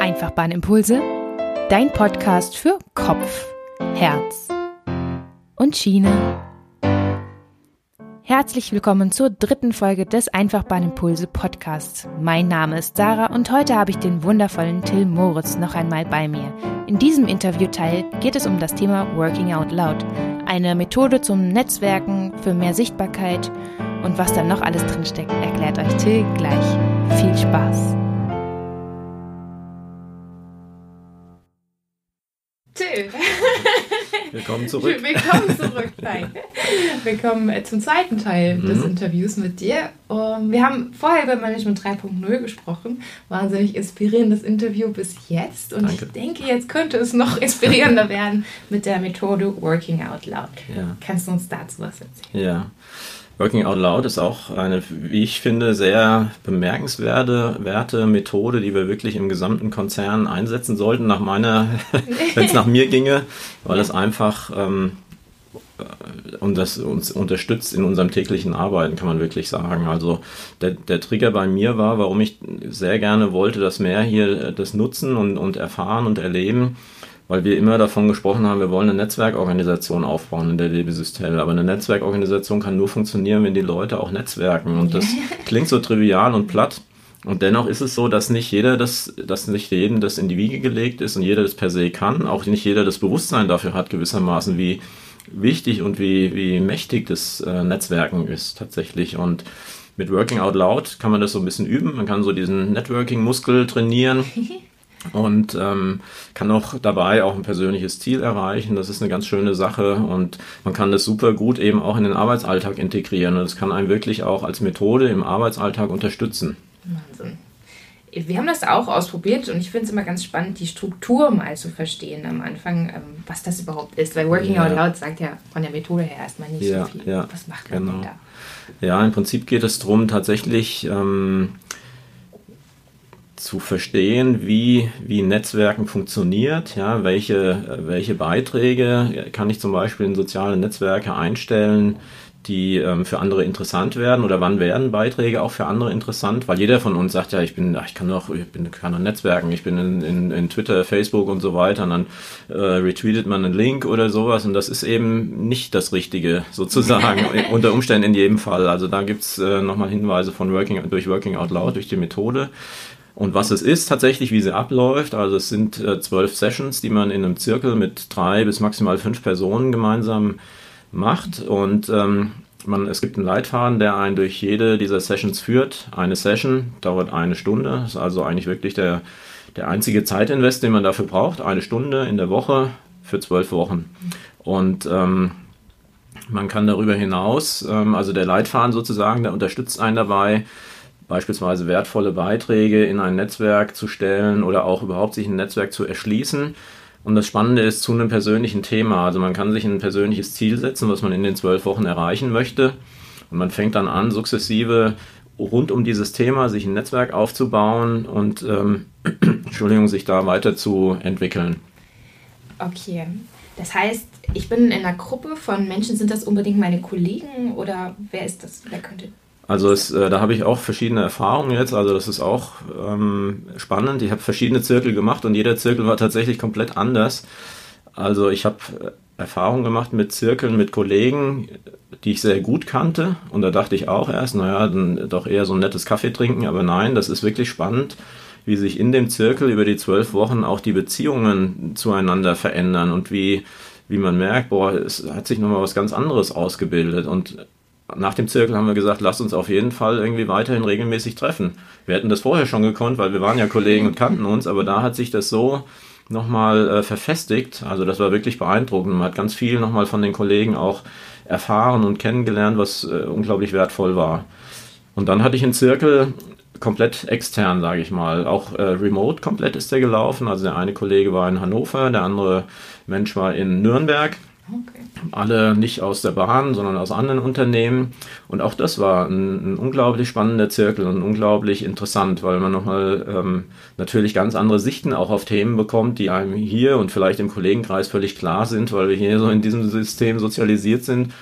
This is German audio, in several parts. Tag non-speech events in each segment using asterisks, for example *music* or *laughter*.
Einfachbahnimpulse, dein Podcast für Kopf, Herz und Schiene. Herzlich willkommen zur dritten Folge des Einfachbahnimpulse Podcasts. Mein Name ist Sarah und heute habe ich den wundervollen Till Moritz noch einmal bei mir. In diesem Interviewteil geht es um das Thema Working Out Loud, eine Methode zum Netzwerken für mehr Sichtbarkeit und was da noch alles drinsteckt, erklärt euch Till gleich. Viel Spaß! Willkommen zurück. Willkommen zurück. Nein. Willkommen äh, zum zweiten Teil mhm. des Interviews mit dir. Um, wir haben vorher über Management 3.0 gesprochen. Wahnsinnig inspirierendes Interview bis jetzt. Und Danke. ich denke, jetzt könnte es noch *laughs* inspirierender werden mit der Methode Working Out Loud. Ja. Kannst du uns dazu was erzählen? Ja. Working Out Loud ist auch eine, wie ich finde, sehr bemerkenswerte Methode, die wir wirklich im gesamten Konzern einsetzen sollten, nach meiner, *laughs* wenn es nach mir ginge, weil es einfach ähm, äh, und das uns unterstützt in unserem täglichen Arbeiten, kann man wirklich sagen. Also der, der Trigger bei mir war, warum ich sehr gerne wollte, dass mehr hier das nutzen und, und erfahren und erleben weil wir immer davon gesprochen haben, wir wollen eine Netzwerkorganisation aufbauen in der DB Systel. Aber eine Netzwerkorganisation kann nur funktionieren, wenn die Leute auch netzwerken. Und das *laughs* klingt so trivial und platt. Und dennoch ist es so, dass nicht jeder das, dass nicht jedem das in die Wiege gelegt ist und jeder das per se kann. Auch nicht jeder das Bewusstsein dafür hat, gewissermaßen, wie wichtig und wie, wie mächtig das äh, Netzwerken ist tatsächlich. Und mit Working Out Loud kann man das so ein bisschen üben. Man kann so diesen Networking-Muskel trainieren. *laughs* und ähm, kann auch dabei auch ein persönliches Ziel erreichen. Das ist eine ganz schöne Sache und man kann das super gut eben auch in den Arbeitsalltag integrieren und das kann einen wirklich auch als Methode im Arbeitsalltag unterstützen. Wahnsinn. Wir haben das auch ausprobiert und ich finde es immer ganz spannend, die Struktur mal zu verstehen am Anfang, ähm, was das überhaupt ist. Weil Working ja. Out Loud sagt ja von der Methode her erstmal nicht ja, so viel. Ja, was macht man genau. da? Ja, im Prinzip geht es darum, tatsächlich ähm, zu verstehen, wie, wie Netzwerken funktioniert, ja, welche, welche Beiträge kann ich zum Beispiel in soziale Netzwerke einstellen, die ähm, für andere interessant werden oder wann werden Beiträge auch für andere interessant, weil jeder von uns sagt ja, ich bin, ich kann doch, ich bin, kann doch Netzwerken, ich bin in, in, in Twitter, Facebook und so weiter und dann äh, retweetet man einen Link oder sowas und das ist eben nicht das Richtige *laughs* sozusagen, *laughs* unter Umständen in jedem Fall. Also da gibt's äh, nochmal Hinweise von Working, durch Working Out Loud, durch die Methode. Und was es ist tatsächlich, wie sie abläuft, also es sind äh, zwölf Sessions, die man in einem Zirkel mit drei bis maximal fünf Personen gemeinsam macht. Und ähm, man, es gibt einen Leitfaden, der einen durch jede dieser Sessions führt. Eine Session dauert eine Stunde, ist also eigentlich wirklich der, der einzige Zeitinvest, den man dafür braucht. Eine Stunde in der Woche für zwölf Wochen. Und ähm, man kann darüber hinaus, ähm, also der Leitfaden sozusagen, der unterstützt einen dabei, beispielsweise wertvolle Beiträge in ein Netzwerk zu stellen oder auch überhaupt sich ein Netzwerk zu erschließen. Und das Spannende ist zu einem persönlichen Thema. Also man kann sich ein persönliches Ziel setzen, was man in den zwölf Wochen erreichen möchte. Und man fängt dann an, sukzessive rund um dieses Thema sich ein Netzwerk aufzubauen und ähm, *clears throat* Entschuldigung, sich da weiterzuentwickeln. Okay. Das heißt, ich bin in einer Gruppe von Menschen, sind das unbedingt meine Kollegen oder wer ist das? Wer könnte also es, äh, da habe ich auch verschiedene Erfahrungen jetzt. Also das ist auch ähm, spannend. Ich habe verschiedene Zirkel gemacht und jeder Zirkel war tatsächlich komplett anders. Also ich habe äh, Erfahrungen gemacht mit Zirkeln, mit Kollegen, die ich sehr gut kannte. Und da dachte ich auch erst, naja, dann doch eher so ein nettes Kaffee trinken. Aber nein, das ist wirklich spannend, wie sich in dem Zirkel über die zwölf Wochen auch die Beziehungen zueinander verändern und wie, wie man merkt, boah, es hat sich nochmal was ganz anderes ausgebildet. Und nach dem Zirkel haben wir gesagt, lasst uns auf jeden Fall irgendwie weiterhin regelmäßig treffen. Wir hätten das vorher schon gekonnt, weil wir waren ja Kollegen und kannten uns, aber da hat sich das so nochmal äh, verfestigt. Also das war wirklich beeindruckend. Man hat ganz viel nochmal von den Kollegen auch erfahren und kennengelernt, was äh, unglaublich wertvoll war. Und dann hatte ich einen Zirkel komplett extern, sage ich mal. Auch äh, remote komplett ist der gelaufen. Also der eine Kollege war in Hannover, der andere Mensch war in Nürnberg. Okay. Alle nicht aus der Bahn, sondern aus anderen Unternehmen. Und auch das war ein, ein unglaublich spannender Zirkel und unglaublich interessant, weil man nochmal ähm, natürlich ganz andere Sichten auch auf Themen bekommt, die einem hier und vielleicht im Kollegenkreis völlig klar sind, weil wir hier so in diesem System sozialisiert sind.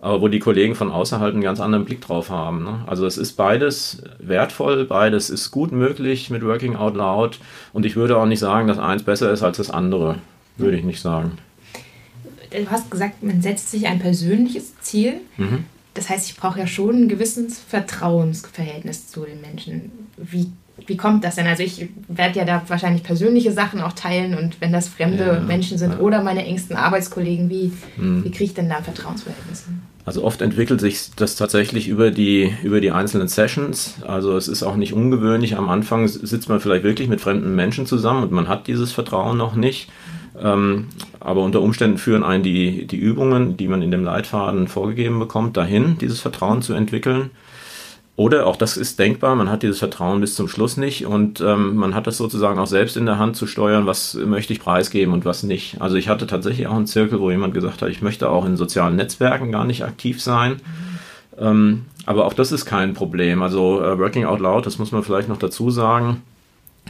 aber wo die Kollegen von außerhalb einen ganz anderen Blick drauf haben. Ne? Also es ist beides wertvoll, beides ist gut möglich mit Working Out Loud und ich würde auch nicht sagen, dass eins besser ist als das andere. Würde ich nicht sagen. Du hast gesagt, man setzt sich ein persönliches Ziel. Mhm. Das heißt, ich brauche ja schon ein gewisses Vertrauensverhältnis zu den Menschen. Wie, wie kommt das denn? Also ich werde ja da wahrscheinlich persönliche Sachen auch teilen und wenn das fremde ja, Menschen sind ja. oder meine engsten Arbeitskollegen, wie, mhm. wie kriege ich denn da ein Vertrauensverhältnis? Also oft entwickelt sich das tatsächlich über die, über die einzelnen Sessions. Also es ist auch nicht ungewöhnlich. Am Anfang sitzt man vielleicht wirklich mit fremden Menschen zusammen und man hat dieses Vertrauen noch nicht. Ähm, aber unter Umständen führen einen die, die Übungen, die man in dem Leitfaden vorgegeben bekommt, dahin, dieses Vertrauen zu entwickeln. Oder auch das ist denkbar, man hat dieses Vertrauen bis zum Schluss nicht und ähm, man hat das sozusagen auch selbst in der Hand zu steuern, was möchte ich preisgeben und was nicht. Also ich hatte tatsächlich auch einen Zirkel, wo jemand gesagt hat, ich möchte auch in sozialen Netzwerken gar nicht aktiv sein. Ähm, aber auch das ist kein Problem. Also äh, Working Out Loud, das muss man vielleicht noch dazu sagen,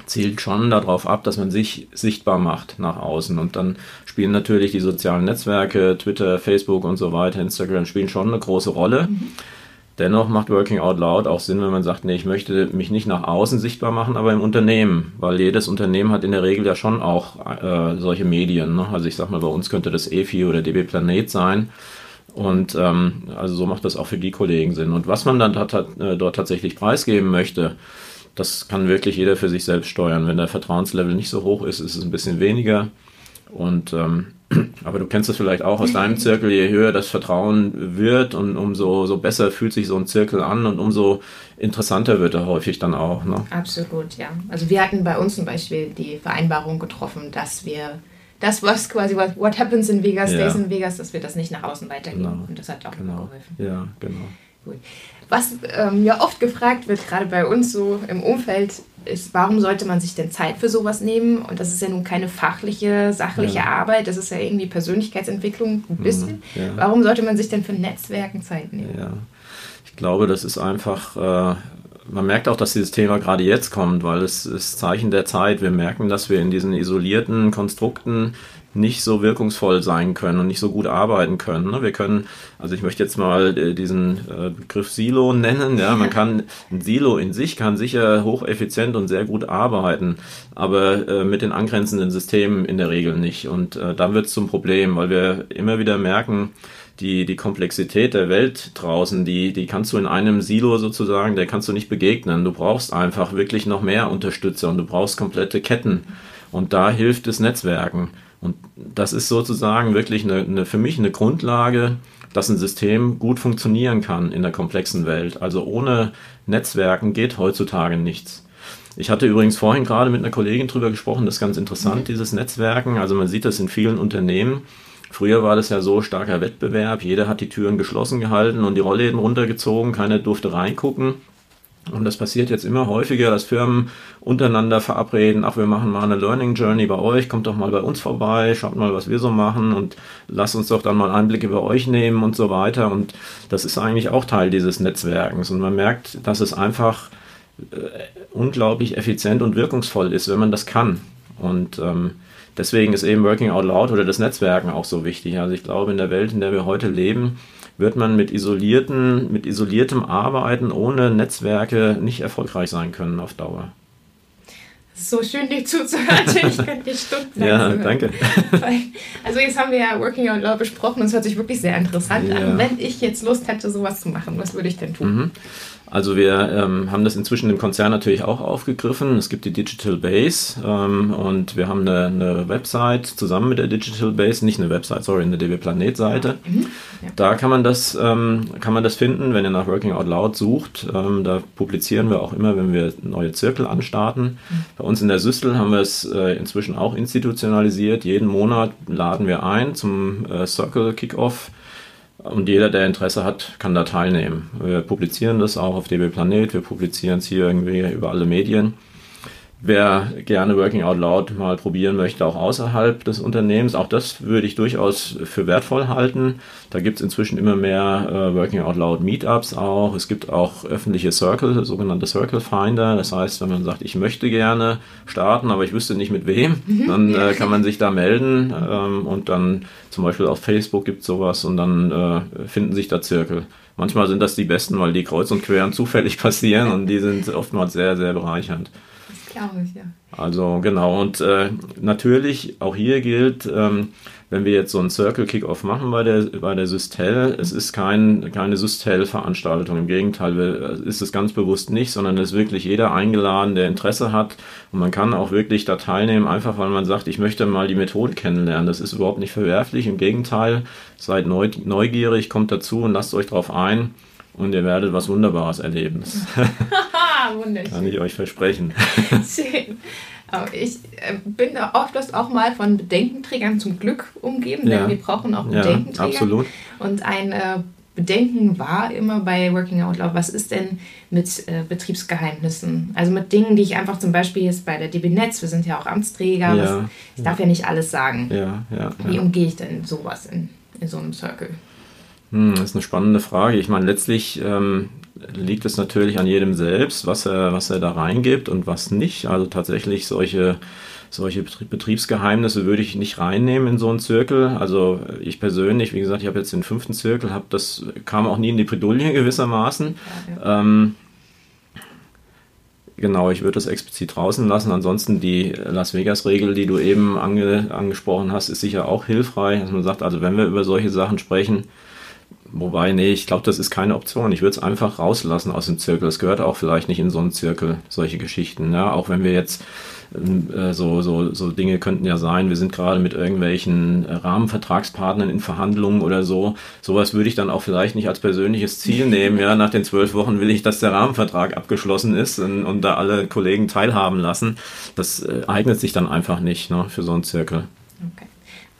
zielt schon darauf ab, dass man sich sichtbar macht nach außen. Und dann spielen natürlich die sozialen Netzwerke, Twitter, Facebook und so weiter, Instagram spielen schon eine große Rolle. Mhm. Dennoch macht Working Out Loud auch Sinn, wenn man sagt, nee, ich möchte mich nicht nach außen sichtbar machen, aber im Unternehmen, weil jedes Unternehmen hat in der Regel ja schon auch äh, solche Medien. Ne? Also ich sag mal, bei uns könnte das EFI oder DB Planet sein. Und ähm, also so macht das auch für die Kollegen Sinn. Und was man dann äh, dort tatsächlich preisgeben möchte, das kann wirklich jeder für sich selbst steuern. Wenn der Vertrauenslevel nicht so hoch ist, ist es ein bisschen weniger. Und ähm, *clears throat* aber du kennst es vielleicht auch aus deinem Zirkel, je höher das Vertrauen wird und umso so besser fühlt sich so ein Zirkel an und umso interessanter wird er häufig dann auch. Ne? Absolut, ja. Also wir hatten bei uns zum Beispiel die Vereinbarung getroffen, dass wir das, was quasi what, what happens in Vegas, ja. stays in Vegas, dass wir das nicht nach außen weitergeben. Genau. Und das hat auch genau. geholfen. Ja, genau. Gut. Was ähm, ja oft gefragt wird, gerade bei uns so im Umfeld, ist, warum sollte man sich denn Zeit für sowas nehmen? Und das ist ja nun keine fachliche, sachliche ja. Arbeit, das ist ja irgendwie Persönlichkeitsentwicklung ein mhm, bisschen. Ja. Warum sollte man sich denn für Netzwerken Zeit nehmen? Ja, ich glaube, das ist einfach. Äh, man merkt auch, dass dieses Thema gerade jetzt kommt, weil es ist Zeichen der Zeit. Wir merken, dass wir in diesen isolierten Konstrukten nicht so wirkungsvoll sein können und nicht so gut arbeiten können. Ne? Wir können, also ich möchte jetzt mal äh, diesen äh, Begriff Silo nennen. Ja, man *laughs* kann ein Silo in sich kann sicher hocheffizient und sehr gut arbeiten, aber äh, mit den angrenzenden Systemen in der Regel nicht. Und dann wird es zum Problem, weil wir immer wieder merken, die, die Komplexität der Welt draußen, die, die kannst du in einem Silo sozusagen, der kannst du nicht begegnen. Du brauchst einfach wirklich noch mehr Unterstützer und du brauchst komplette Ketten. Und da hilft es Netzwerken. Und das ist sozusagen wirklich eine, eine, für mich eine Grundlage, dass ein System gut funktionieren kann in der komplexen Welt. Also ohne Netzwerken geht heutzutage nichts. Ich hatte übrigens vorhin gerade mit einer Kollegin drüber gesprochen, das ist ganz interessant, mhm. dieses Netzwerken. Also man sieht das in vielen Unternehmen. Früher war das ja so starker Wettbewerb, jeder hat die Türen geschlossen gehalten und die Rollläden runtergezogen, keiner durfte reingucken. Und das passiert jetzt immer häufiger, dass Firmen untereinander verabreden, ach, wir machen mal eine Learning Journey bei euch, kommt doch mal bei uns vorbei, schaut mal, was wir so machen und lasst uns doch dann mal Einblicke bei euch nehmen und so weiter. Und das ist eigentlich auch Teil dieses Netzwerkens. Und man merkt, dass es einfach äh, unglaublich effizient und wirkungsvoll ist, wenn man das kann. Und ähm, deswegen ist eben Working Out Loud oder das Netzwerken auch so wichtig. Also ich glaube, in der Welt, in der wir heute leben, wird man mit isolierten, mit isoliertem Arbeiten ohne Netzwerke nicht erfolgreich sein können auf Dauer. So schön, dir zuzuhören. *laughs* Ich könnte dir Stunden Ja, danke. Also jetzt haben wir ja Working Out Loud besprochen und es hört sich wirklich sehr interessant ja. an. Wenn ich jetzt Lust hätte, sowas zu machen, was würde ich denn tun? Mhm. Also wir ähm, haben das inzwischen im Konzern natürlich auch aufgegriffen. Es gibt die Digital Base ähm, und wir haben eine, eine, Website zusammen mit der Digital Base, nicht eine Website, sorry, eine DB Planet Seite. Mhm. Ja. Da kann man das ähm, kann man das finden, wenn ihr nach Working Out Loud sucht. Ähm, da publizieren wir auch immer, wenn wir neue Zirkel anstarten. Mhm. Bei uns in der Süstel haben wir es äh, inzwischen auch institutionalisiert. Jeden Monat laden wir ein zum äh, Circle Kickoff und jeder, der Interesse hat, kann da teilnehmen. Wir publizieren das auch auf DB Planet, wir publizieren es hier irgendwie über alle Medien. Wer gerne Working Out Loud mal probieren möchte, auch außerhalb des Unternehmens, auch das würde ich durchaus für wertvoll halten. Da gibt es inzwischen immer mehr äh, Working Out Loud Meetups auch. Es gibt auch öffentliche Circle, sogenannte Circle Finder. Das heißt, wenn man sagt, ich möchte gerne starten, aber ich wüsste nicht mit wem, mhm. *laughs* dann äh, kann man sich da melden ähm, und dann zum Beispiel auf Facebook gibt es sowas und dann äh, finden sich da Circle. Manchmal sind das die besten, weil die kreuz und quer und zufällig *laughs* passieren und die sind oftmals sehr, sehr bereichernd. Glaube ich, ja. Also genau, und äh, natürlich auch hier gilt, ähm, wenn wir jetzt so einen Circle Kickoff machen bei der, bei der Systel, es ist kein, keine Systel-Veranstaltung. Im Gegenteil, wir, ist es ganz bewusst nicht, sondern es ist wirklich jeder eingeladen, der Interesse hat. Und man kann auch wirklich da teilnehmen, einfach weil man sagt, ich möchte mal die Methode kennenlernen. Das ist überhaupt nicht verwerflich. Im Gegenteil, seid neugierig, kommt dazu und lasst euch darauf ein und ihr werdet was Wunderbares erleben. *laughs* *laughs* Wunderschön. Kann ich euch versprechen. *laughs* Schön. Ich äh, bin oft auch mal von Bedenkenträgern zum Glück umgeben, denn ja. wir brauchen auch Bedenkenträger. Ja, absolut. Und ein äh, Bedenken war immer bei Working Out Loud, was ist denn mit äh, Betriebsgeheimnissen? Also mit Dingen, die ich einfach zum Beispiel jetzt bei der DB Netz, wir sind ja auch Amtsträger, ja, was, ich darf ja nicht alles sagen. Ja, ja, Wie umgehe ich denn sowas in, in so einem Circle? Hm, das ist eine spannende Frage. Ich meine, letztlich ähm, liegt es natürlich an jedem selbst, was er, was er da reingibt und was nicht. Also tatsächlich solche, solche Betriebsgeheimnisse würde ich nicht reinnehmen in so einen Zirkel. Also ich persönlich, wie gesagt, ich habe jetzt den fünften Zirkel, habe das kam auch nie in die Bredouille *laughs* gewissermaßen. Ja, ja. Ähm, Genau, ich würde das explizit draußen lassen. Ansonsten die Las Vegas-Regel, die du eben ange, angesprochen hast, ist sicher auch hilfreich, dass man sagt, also wenn wir über solche Sachen sprechen, Wobei, nee, ich glaube, das ist keine Option. Ich würde es einfach rauslassen aus dem Zirkel. Es gehört auch vielleicht nicht in so einen Zirkel, solche Geschichten. Ja? Auch wenn wir jetzt äh, so, so, so Dinge könnten ja sein, wir sind gerade mit irgendwelchen Rahmenvertragspartnern in Verhandlungen oder so. Sowas würde ich dann auch vielleicht nicht als persönliches Ziel *laughs* nehmen. Ja, nach den zwölf Wochen will ich, dass der Rahmenvertrag abgeschlossen ist und, und da alle Kollegen teilhaben lassen. Das äh, eignet sich dann einfach nicht ne, für so einen Zirkel. Okay.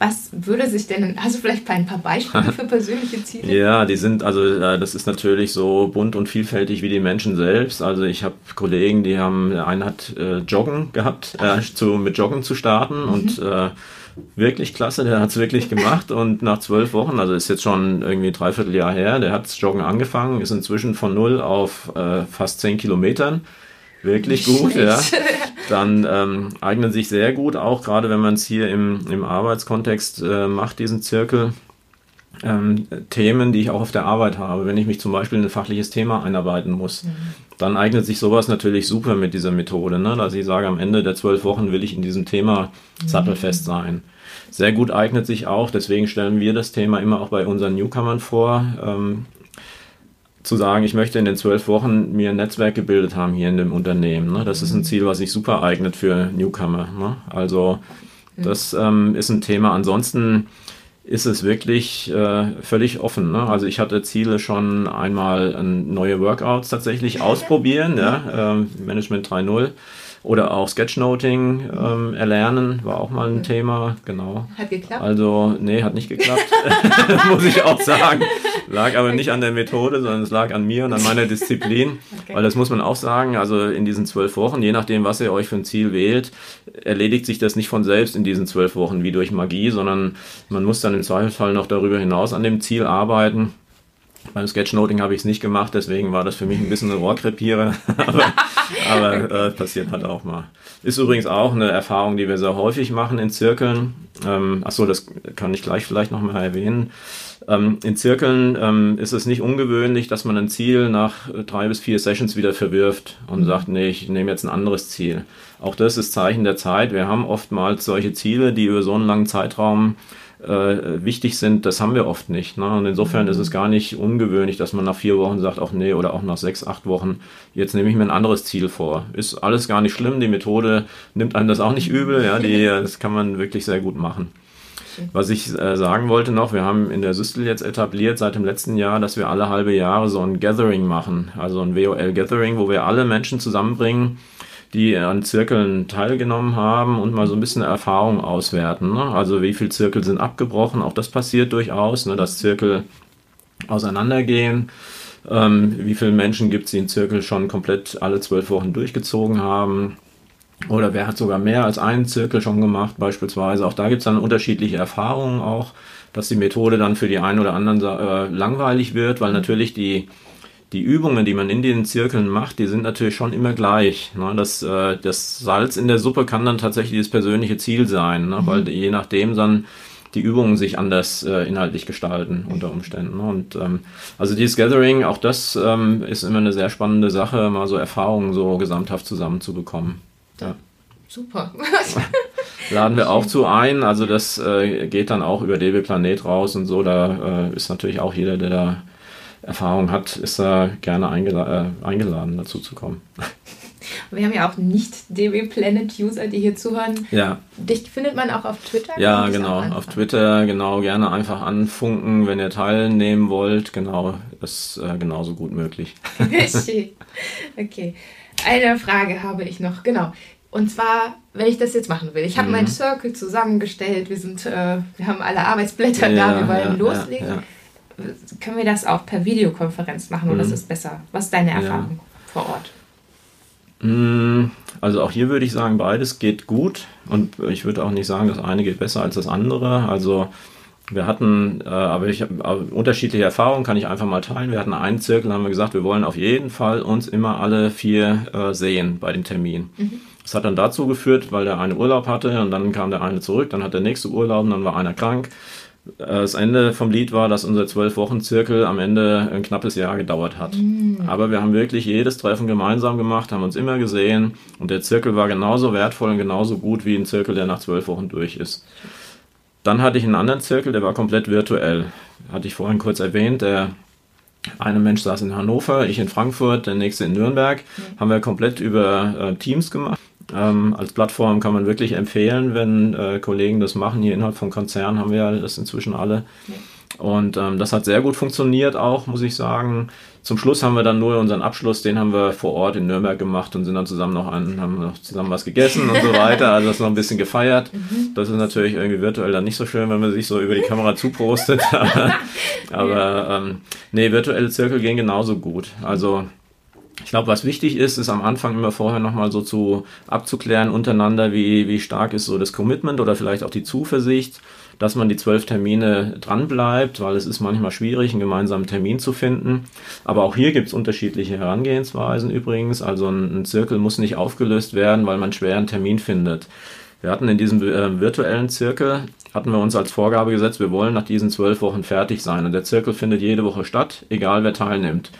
Was würde sich denn, hast du vielleicht ein paar Beispiele *laughs* für persönliche Ziele? ja, die sind, also äh, das ist natürlich so bunt und vielfältig wie die Menschen selbst. Also ich habe Kollegen, die haben, der eine hat äh, Joggen gehabt, äh, zu, mit Joggen zu starten mhm. und äh, wirklich klasse, der hat es wirklich *laughs* gemacht und nach zwölf Wochen, also ist jetzt schon irgendwie dreiviertel Jahr her, der hat Joggen angefangen, ist inzwischen von null auf äh, fast zehn Kilometern wirklich gut, ja. *laughs* Dann ähm, eignen sich sehr gut, auch gerade wenn man es hier im, im Arbeitskontext äh, macht, diesen Zirkel. Ähm, Themen, die ich auch auf der Arbeit habe. Wenn ich mich zum Beispiel in ein fachliches Thema einarbeiten muss, mhm. dann eignet sich sowas natürlich super mit dieser Methode. Ne? Dass ich sage, am Ende der zwölf Wochen will ich in diesem Thema mhm. sattelfest sein. Sehr gut eignet sich auch, deswegen stellen wir das Thema immer auch bei unseren Newcomern vor. Ähm, zu sagen, ich möchte in den zwölf Wochen mir ein Netzwerk gebildet haben hier in dem Unternehmen. Ne? Das ist ein mhm. Ziel, was sich super eignet für Newcomer. Ne? Also das ähm, ist ein Thema. Ansonsten ist es wirklich äh, völlig offen. Ne? Also ich hatte Ziele schon einmal neue Workouts tatsächlich *laughs* ausprobieren, ja? ähm, Management 3.0 oder auch Sketchnoting ähm, erlernen, war auch mal ein Thema, genau. Hat geklappt? Also, nee, hat nicht geklappt, *laughs* *laughs* muss ich auch sagen. Lag aber nicht an der Methode, sondern es lag an mir und an meiner Disziplin. Okay. Weil das muss man auch sagen, also in diesen zwölf Wochen, je nachdem, was ihr euch für ein Ziel wählt, erledigt sich das nicht von selbst in diesen zwölf Wochen wie durch Magie, sondern man muss dann im Zweifelsfall noch darüber hinaus an dem Ziel arbeiten. Beim Sketchnoting habe ich es nicht gemacht, deswegen war das für mich ein bisschen ein Rohrkrepierer. *laughs* aber aber *laughs* äh, passiert halt auch mal. Ist übrigens auch eine Erfahrung, die wir sehr häufig machen in Zirkeln. Ähm, achso, das kann ich gleich vielleicht nochmal erwähnen. Ähm, in Zirkeln ähm, ist es nicht ungewöhnlich, dass man ein Ziel nach drei bis vier Sessions wieder verwirft und sagt, nee, ich nehme jetzt ein anderes Ziel. Auch das ist Zeichen der Zeit. Wir haben oftmals solche Ziele, die über so einen langen Zeitraum äh, wichtig sind, das haben wir oft nicht. Ne? Und insofern ist es mhm. gar nicht ungewöhnlich, dass man nach vier Wochen sagt, ach nee, oder auch nach sechs, acht Wochen, jetzt nehme ich mir ein anderes Ziel vor. Ist alles gar nicht schlimm, die Methode nimmt einem das auch nicht übel, ja, die, *laughs* das kann man wirklich sehr gut machen. Was ich äh, sagen wollte noch, wir haben in der Systel jetzt etabliert seit dem letzten Jahr, dass wir alle halbe Jahre so ein Gathering machen, also ein WOL-Gathering, wo wir alle Menschen zusammenbringen, die an Zirkeln teilgenommen haben und mal so ein bisschen Erfahrung auswerten. Ne? Also wie viele Zirkel sind abgebrochen, auch das passiert durchaus, ne? dass Zirkel auseinandergehen. Ähm, wie viele Menschen gibt es, die einen Zirkel schon komplett alle zwölf Wochen durchgezogen haben? Oder wer hat sogar mehr als einen Zirkel schon gemacht, beispielsweise. Auch da gibt es dann unterschiedliche Erfahrungen auch, dass die Methode dann für die einen oder anderen äh, langweilig wird, weil natürlich die, die Übungen, die man in den Zirkeln macht, die sind natürlich schon immer gleich. Ne? Das, äh, das Salz in der Suppe kann dann tatsächlich das persönliche Ziel sein, ne? Mhm. weil je nachdem dann die Übungen sich anders äh, inhaltlich gestalten unter Umständen. Ne? Und ähm, also dieses Gathering, auch das ähm, ist immer eine sehr spannende Sache, mal so Erfahrungen so gesamthaft zusammenzubekommen. Ja. Super. *laughs* Laden wir auch zu ein. Also das äh, geht dann auch über DB Planet raus und so. Da äh, ist natürlich auch jeder, der da Erfahrung hat, ist da gerne eingela äh, eingeladen, dazu zu kommen. *laughs* Wir haben ja auch nicht DB Planet User, die hier zuhören. Ja. Dich findet man auch auf Twitter? Ja, genau. Auf Twitter, genau. Gerne einfach anfunken, wenn ihr teilnehmen wollt. Genau, ist äh, genauso gut möglich. *laughs* okay. Eine Frage habe ich noch, genau. Und zwar, wenn ich das jetzt machen will. Ich habe mhm. meinen Circle zusammengestellt, wir sind, äh, wir haben alle Arbeitsblätter ja, da, wir wollen ja, loslegen. Ja, Können wir das auch per Videokonferenz machen mhm. oder ist es besser? Was ist deine Erfahrung vor Ort? Mm, also auch hier würde ich sagen, beides geht gut und ich würde auch nicht sagen, das eine geht besser als das andere. Also wir hatten, äh, aber ich habe unterschiedliche Erfahrungen, kann ich einfach mal teilen. Wir hatten einen Zirkel, haben wir gesagt, wir wollen auf jeden Fall uns immer alle vier äh, sehen bei dem Termin. Mhm. Das hat dann dazu geführt, weil der eine Urlaub hatte und dann kam der eine zurück, dann hat der nächste Urlaub und dann war einer krank. Äh, das Ende vom Lied war, dass unser zwölf Wochen Zirkel am Ende ein knappes Jahr gedauert hat. Mhm. Aber wir haben wirklich jedes Treffen gemeinsam gemacht, haben uns immer gesehen und der Zirkel war genauso wertvoll und genauso gut wie ein Zirkel, der nach zwölf Wochen durch ist. Dann hatte ich einen anderen Zirkel, der war komplett virtuell. Hatte ich vorhin kurz erwähnt. Der eine Mensch saß in Hannover, ich in Frankfurt, der nächste in Nürnberg. Mhm. Haben wir komplett über äh, Teams gemacht. Ähm, als Plattform kann man wirklich empfehlen, wenn äh, Kollegen das machen. Hier innerhalb von Konzernen haben wir ja das inzwischen alle. Ja. Und ähm, das hat sehr gut funktioniert auch, muss ich sagen. Zum Schluss haben wir dann nur unseren Abschluss, den haben wir vor Ort in Nürnberg gemacht und sind dann zusammen noch an, haben noch zusammen was gegessen und so *laughs* weiter. Also das noch ein bisschen gefeiert. Mhm. Das ist natürlich irgendwie virtuell dann nicht so schön, wenn man sich so über die Kamera zuprostet. *laughs* aber aber ähm, nee, virtuelle Zirkel gehen genauso gut. Also ich glaube, was wichtig ist, ist am Anfang immer vorher nochmal so zu abzuklären untereinander, wie, wie stark ist so das Commitment oder vielleicht auch die Zuversicht dass man die zwölf Termine dranbleibt, weil es ist manchmal schwierig, einen gemeinsamen Termin zu finden. Aber auch hier gibt es unterschiedliche Herangehensweisen übrigens. Also ein, ein Zirkel muss nicht aufgelöst werden, weil man schwer einen Termin findet. Wir hatten in diesem äh, virtuellen Zirkel, hatten wir uns als Vorgabe gesetzt, wir wollen nach diesen zwölf Wochen fertig sein. Und der Zirkel findet jede Woche statt, egal wer teilnimmt.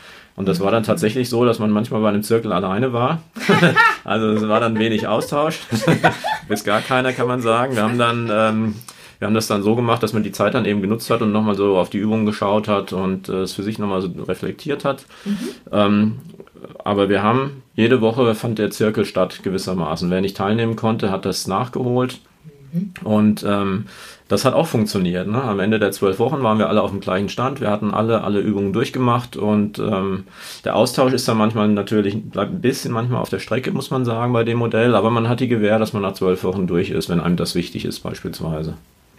Und das war dann tatsächlich so, dass man manchmal bei einem Zirkel alleine war. *laughs* also es war dann wenig Austausch. *laughs* Bis gar keiner, kann man sagen. Wir haben dann ähm, wir haben das dann so gemacht, dass man die Zeit dann eben genutzt hat und nochmal so auf die Übungen geschaut hat und äh, es für sich nochmal so reflektiert hat. Mhm. Ähm, aber wir haben, jede Woche fand der Zirkel statt gewissermaßen. Wer nicht teilnehmen konnte, hat das nachgeholt. Mhm. Und ähm, das hat auch funktioniert. Ne? Am Ende der zwölf Wochen waren wir alle auf dem gleichen Stand. Wir hatten alle alle Übungen durchgemacht und ähm, der Austausch ist dann manchmal natürlich, bleibt ein bisschen manchmal auf der Strecke, muss man sagen, bei dem Modell. Aber man hat die Gewähr, dass man nach zwölf Wochen durch ist, wenn einem das wichtig ist beispielsweise.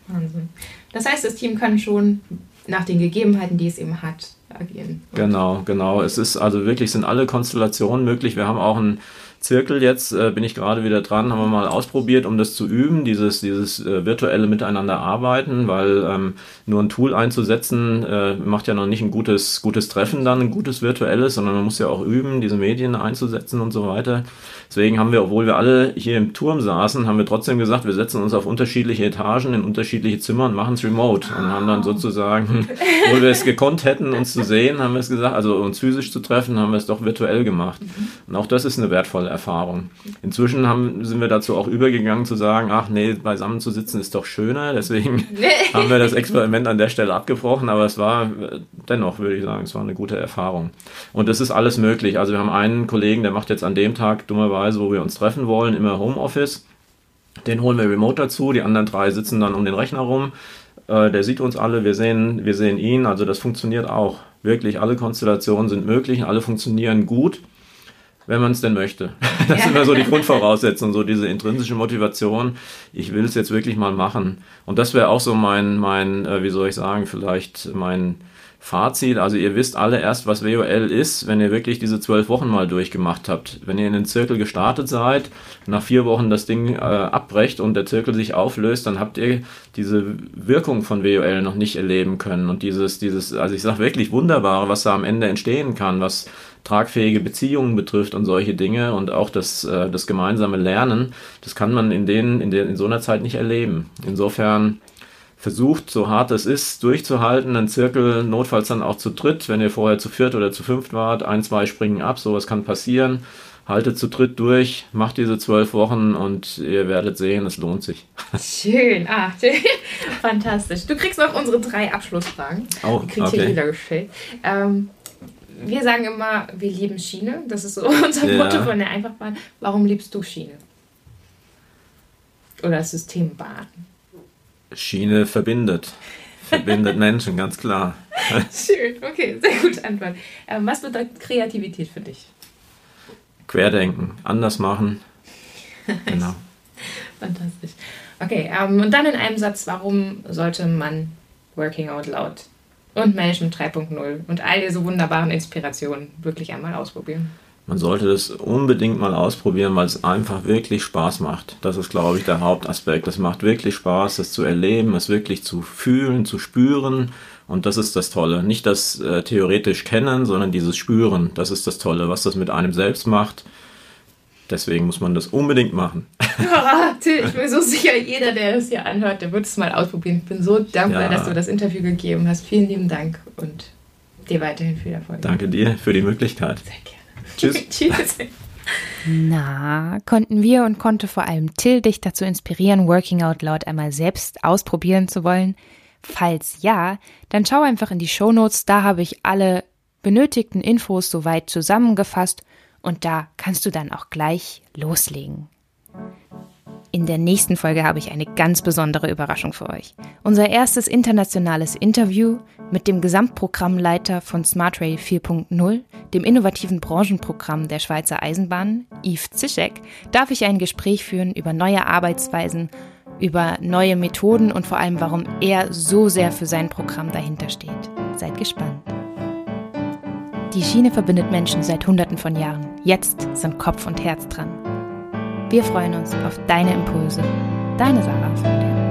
Wahnsinn. Das heißt, das Team kann schon nach den Gegebenheiten, die es eben hat, agieren. Genau, genau. Es ist also wirklich, sind alle Konstellationen möglich. Wir haben auch ein Zirkel jetzt, äh, bin ich gerade wieder dran, haben wir mal ausprobiert, um das zu üben, dieses, dieses äh, virtuelle Miteinander arbeiten, weil ähm, nur ein Tool einzusetzen äh, macht ja noch nicht ein gutes, gutes Treffen dann, ein gutes virtuelles, sondern man muss ja auch üben, diese Medien einzusetzen und so weiter. Deswegen haben wir, obwohl wir alle hier im Turm saßen, haben wir trotzdem gesagt, wir setzen uns auf unterschiedliche Etagen in unterschiedliche Zimmer und machen es remote und haben dann sozusagen, *laughs* obwohl wir es gekonnt hätten, uns zu sehen, haben wir es gesagt, also uns physisch zu treffen, haben wir es doch virtuell gemacht. Und auch das ist eine wertvolle Erfahrung. Inzwischen haben, sind wir dazu auch übergegangen zu sagen, ach nee, beisammen zu sitzen ist doch schöner. Deswegen *laughs* haben wir das Experiment an der Stelle abgebrochen, aber es war dennoch, würde ich sagen, es war eine gute Erfahrung. Und es ist alles möglich. Also wir haben einen Kollegen, der macht jetzt an dem Tag dummerweise, wo wir uns treffen wollen, immer Homeoffice. Den holen wir remote dazu, die anderen drei sitzen dann um den Rechner rum. Äh, der sieht uns alle, wir sehen, wir sehen ihn, also das funktioniert auch. Wirklich, alle Konstellationen sind möglich, alle funktionieren gut wenn man es denn möchte. *laughs* Das ist immer so die Grundvoraussetzung, so diese intrinsische Motivation. Ich will es jetzt wirklich mal machen. Und das wäre auch so mein, mein, äh, wie soll ich sagen, vielleicht mein Fazit, also ihr wisst alle erst, was WOL ist, wenn ihr wirklich diese zwölf Wochen mal durchgemacht habt. Wenn ihr in den Zirkel gestartet seid, nach vier Wochen das Ding äh, abbrecht und der Zirkel sich auflöst, dann habt ihr diese Wirkung von WOL noch nicht erleben können. Und dieses, dieses, also ich sage wirklich Wunderbare, was da am Ende entstehen kann, was tragfähige Beziehungen betrifft und solche Dinge und auch das, äh, das gemeinsame Lernen, das kann man in, den, in, den, in so einer Zeit nicht erleben. Insofern versucht, so hart es ist, durchzuhalten, einen Zirkel notfalls dann auch zu dritt, wenn ihr vorher zu viert oder zu fünft wart, ein, zwei springen ab, sowas kann passieren. Haltet zu dritt durch, macht diese zwölf Wochen und ihr werdet sehen, es lohnt sich. *laughs* Schön, ah, fantastisch. Du kriegst noch unsere drei Abschlussfragen. Oh, Die kriegt okay. hier jeder gestellt. Ähm, wir sagen immer, wir lieben Schiene. Das ist so *laughs* unser ja. Motto von der Einfachbahn. Warum liebst du Schiene? Oder Systembahn? Schiene verbindet. Verbindet Menschen, ganz klar. *laughs* Schön, okay, sehr gute Antwort. Ähm, was bedeutet Kreativität für dich? Querdenken, anders machen. *laughs* Genau. Fantastisch. Okay, ähm, und dann in einem Satz, warum sollte man Working Out Loud und Management 3.0 und all diese wunderbaren Inspirationen wirklich einmal ausprobieren? Man sollte das unbedingt mal ausprobieren, weil es einfach wirklich Spaß macht. Das ist, glaube ich, der Hauptaspekt. Es macht wirklich Spaß, es zu erleben, es wirklich zu fühlen, zu spüren. Und das ist das Tolle. Nicht das äh, theoretisch kennen, sondern dieses Spüren. Das ist das Tolle, was das mit einem selbst macht. Deswegen muss man das unbedingt machen. *laughs* *laughs* Ja, Till, ich bin so sicher, jeder, der das hier anhört, der wird es mal ausprobieren. Ich bin so dankbar, ja. dass du das Interview gegeben hast. Vielen lieben Dank und dir weiterhin viel Erfolg. Danke dir für die Möglichkeit. Sehr gerne. Tschüss. *laughs* *laughs* Tschüss. Na, konnten wir und konnte vor allem Till dich dazu inspirieren, Working Out Loud einmal selbst ausprobieren zu wollen? Falls ja, dann schau einfach in die Show Notes, da habe ich alle benötigten Infos soweit zusammengefasst und da kannst du dann auch gleich loslegen. In der nächsten Folge habe ich eine ganz besondere Überraschung für euch. Unser erstes internationales Interview mit dem Gesamtprogrammleiter von Smart Rail 4.0, dem innovativen Branchenprogramm der Schweizer Eisenbahn, Yves Zischek, darf ich ein Gespräch führen über neue Arbeitsweisen, über neue Methoden und vor allem, warum er so sehr für sein Programm dahinter steht. Seid gespannt. Die Schiene verbindet Menschen seit Hunderten von Jahren. Jetzt sind Kopf und Herz dran. Wir freuen uns auf deine Impulse. Deine Sarah von der